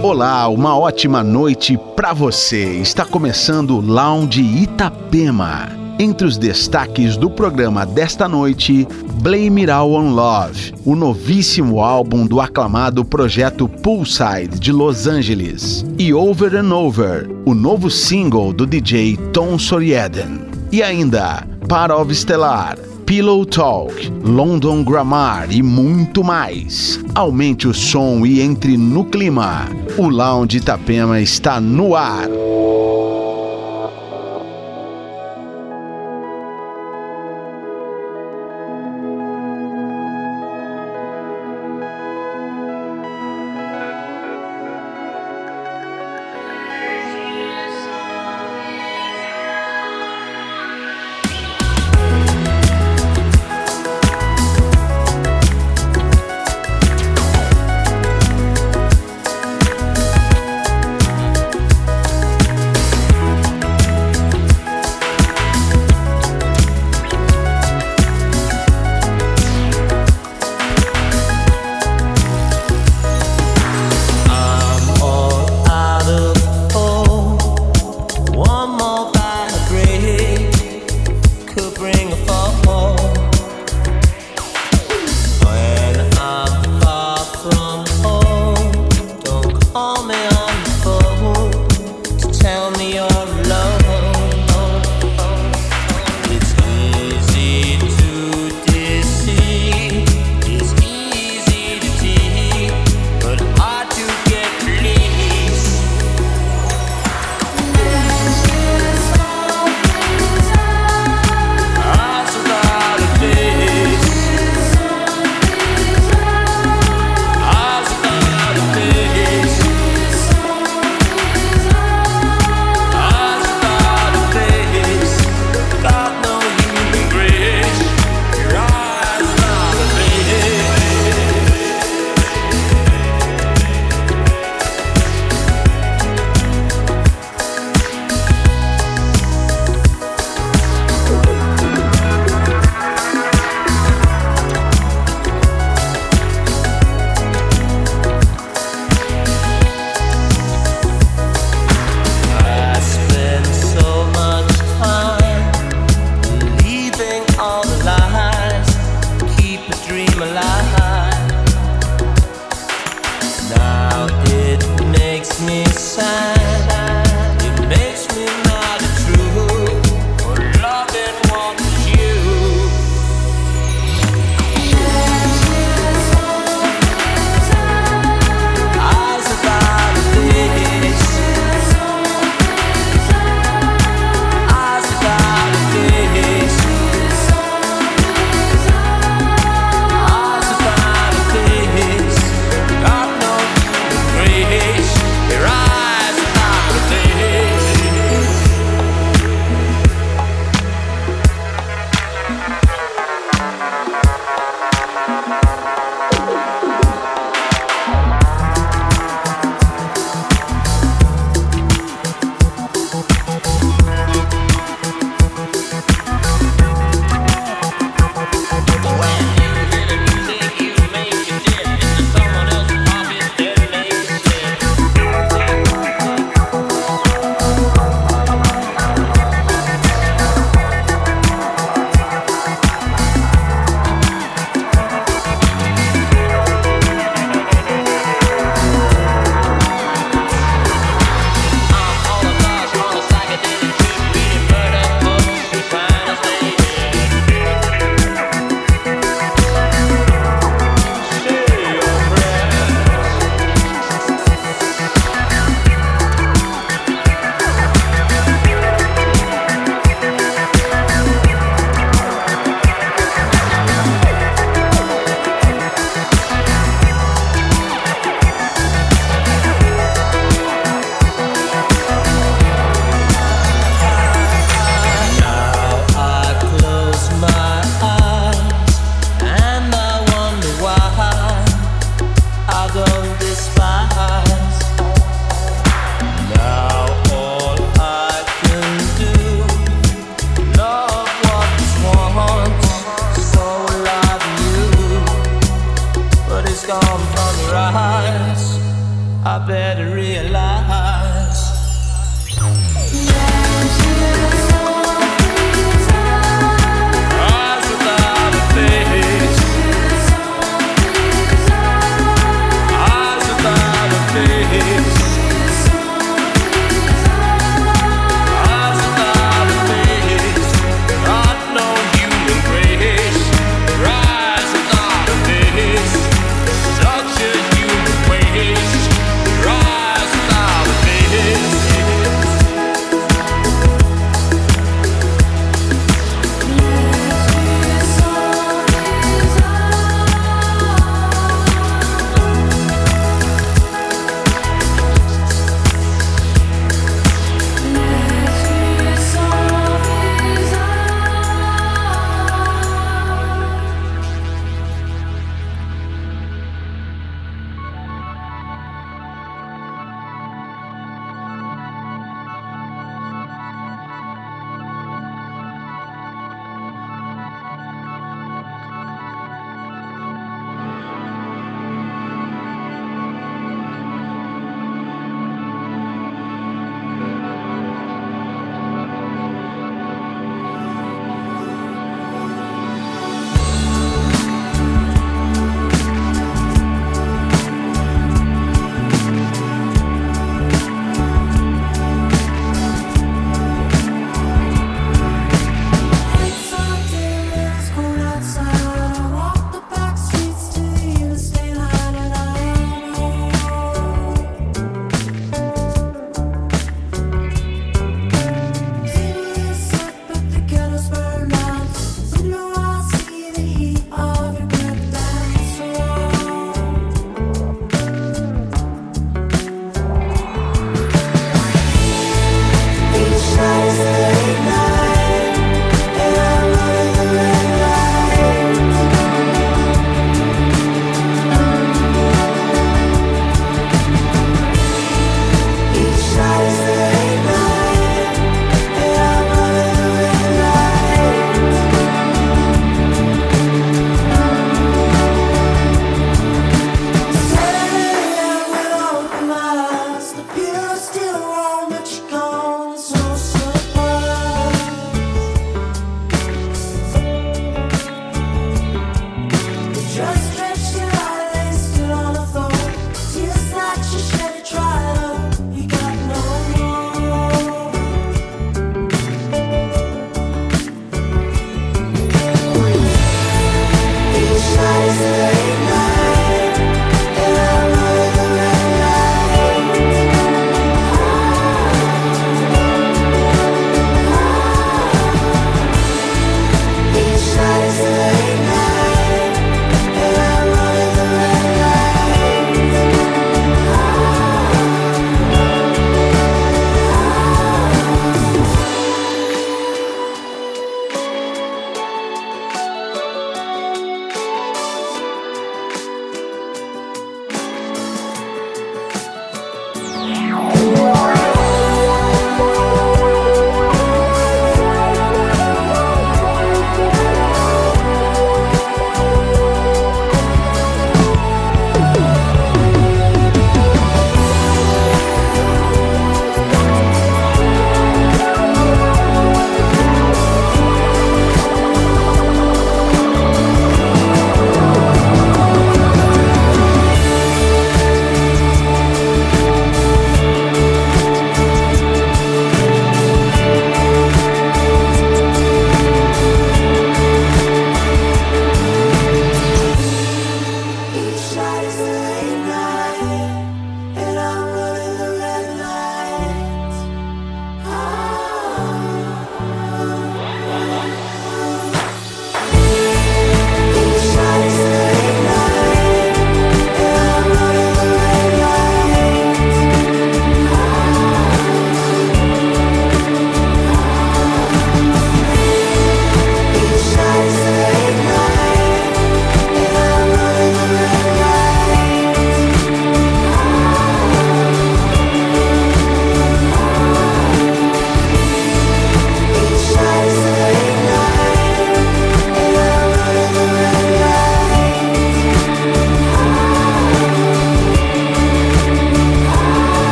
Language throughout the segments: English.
Olá, uma ótima noite para você. Está começando o Lounge Itapema. Entre os destaques do programa desta noite, Blame It All on Love, o novíssimo álbum do aclamado projeto Poolside de Los Angeles, e Over and Over, o novo single do DJ Tom Sorieden. E ainda, Part of Stellar, Pillow Talk, London Grammar e muito mais. Aumente o som e entre no clima. O Lounge Itapema está no ar.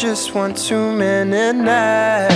Just one too many nights.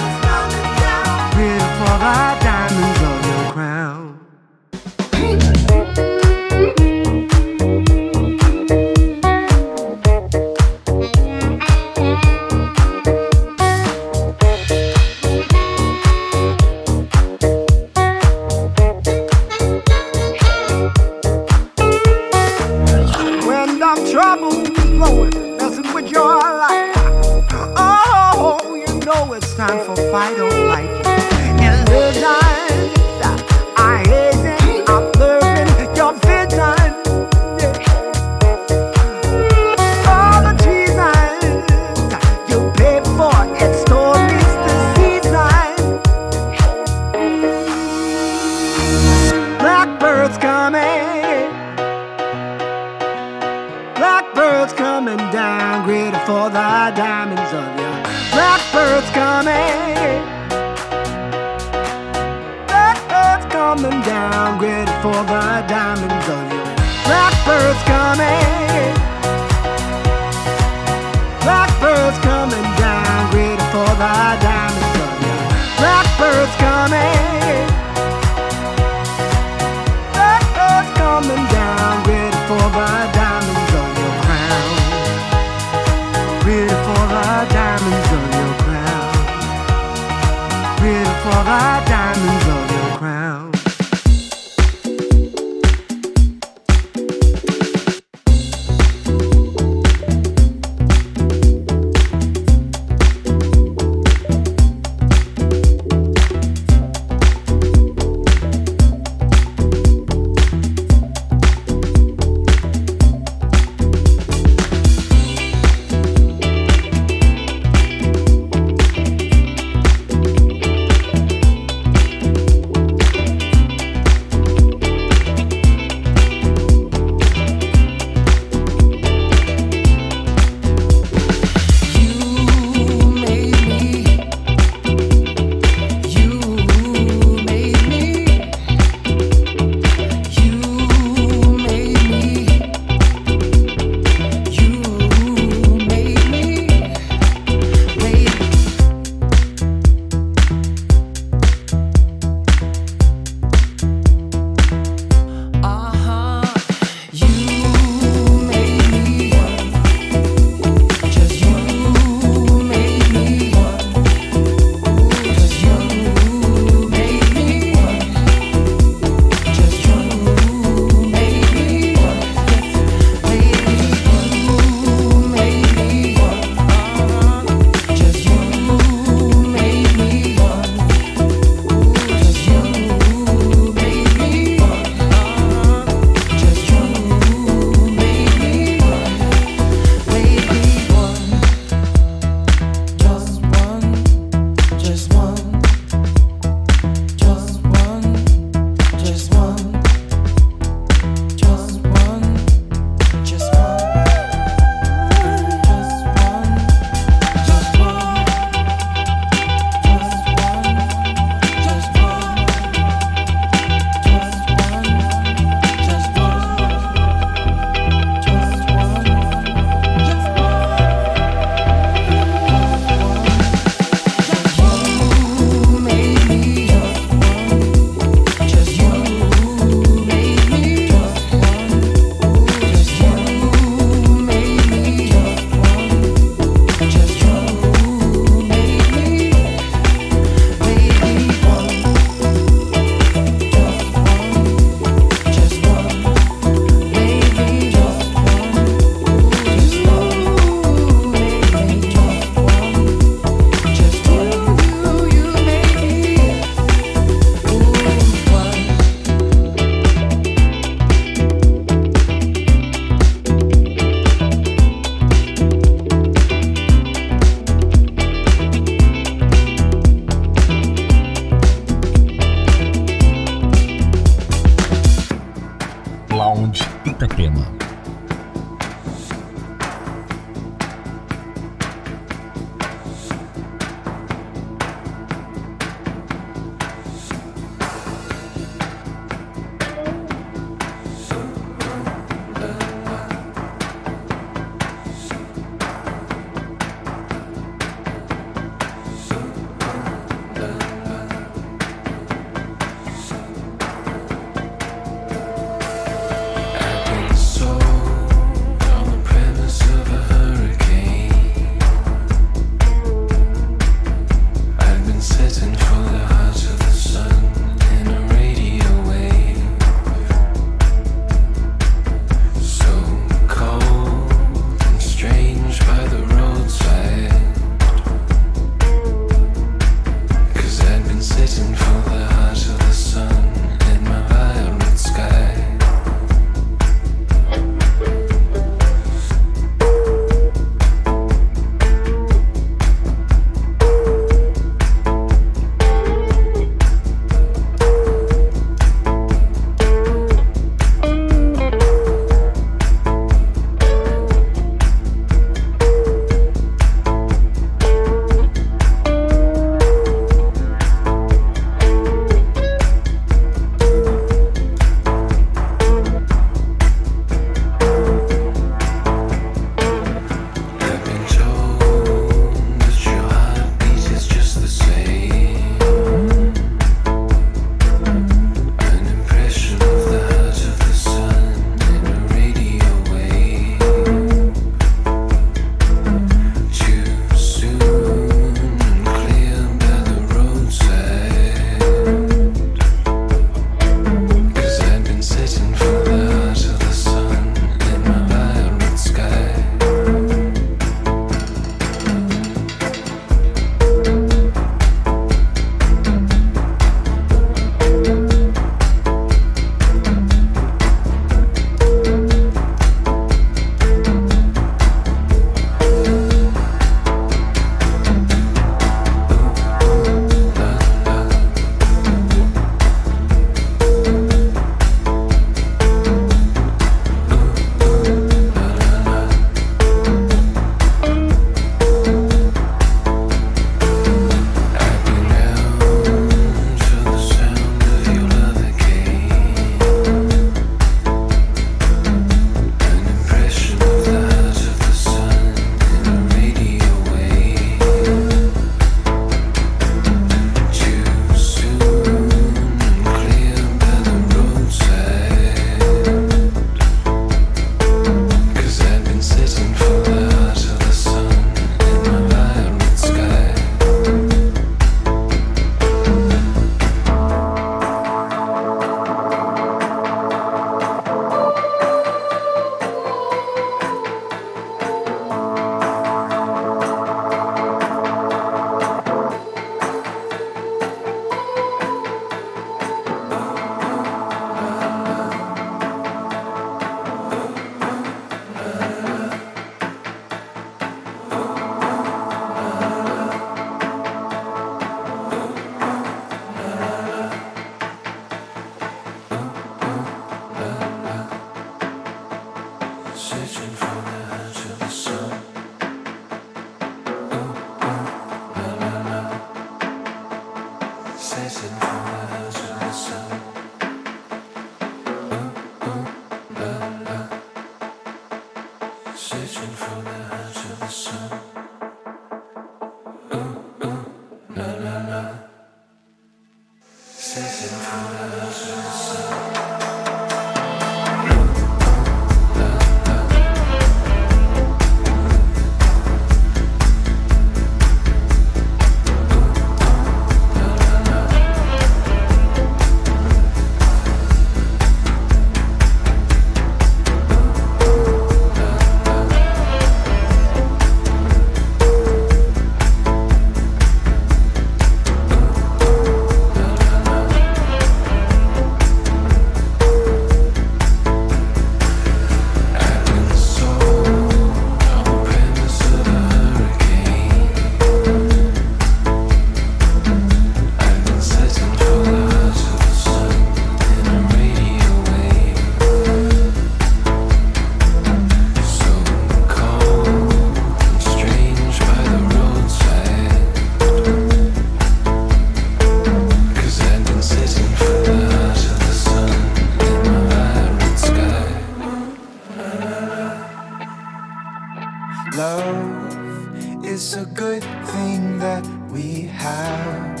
It's a good thing that we have.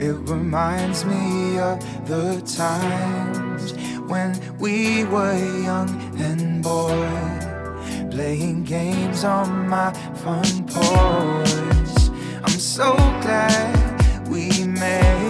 It reminds me of the times when we were young and bored, playing games on my front porch. I'm so glad we made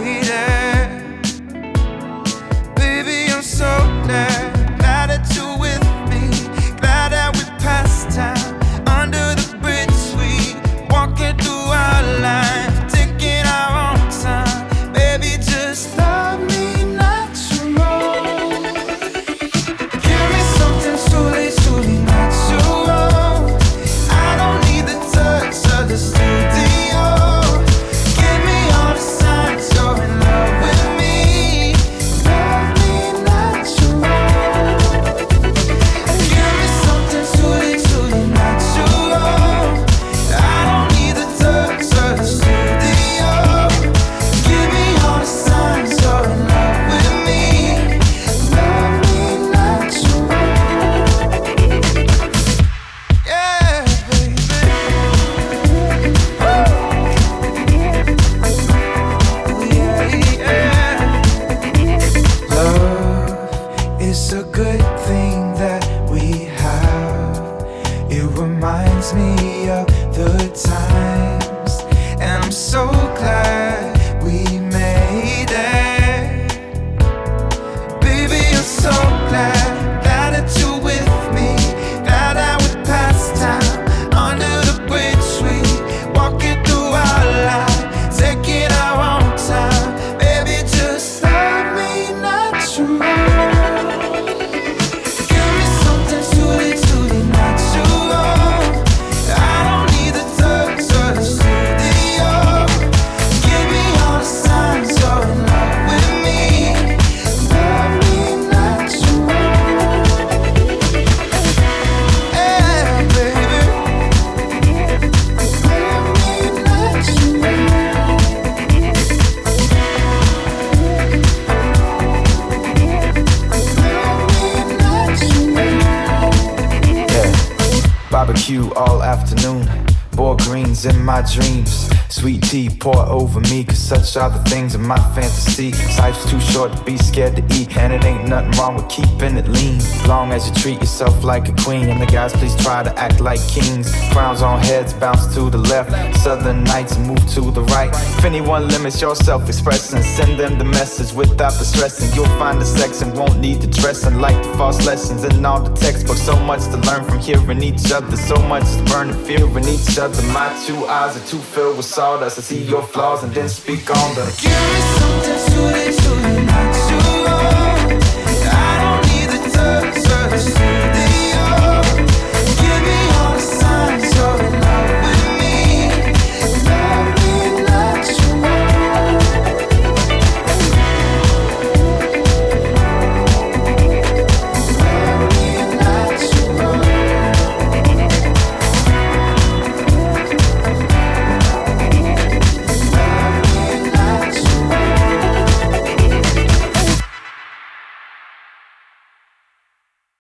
over me, cause such are the things in my fantasy. Life's too short to be scared to eat, and it ain't nothing wrong with keeping it lean. Long as you treat yourself like a queen, and the guys please try to act like kings. Crowns on heads bounce to the left, southern nights move to the right. If anyone limits your self expression, send them the message without the stressing. You'll find the sex and won't need the dressing, like the false lessons in all the textbooks. So much to learn from hearing each other, so much is burning fear in each other. My two eyes are too filled with sawdust. I see your flaws and then speak week. Give me something sweet, so you're not too old. I don't need the third service.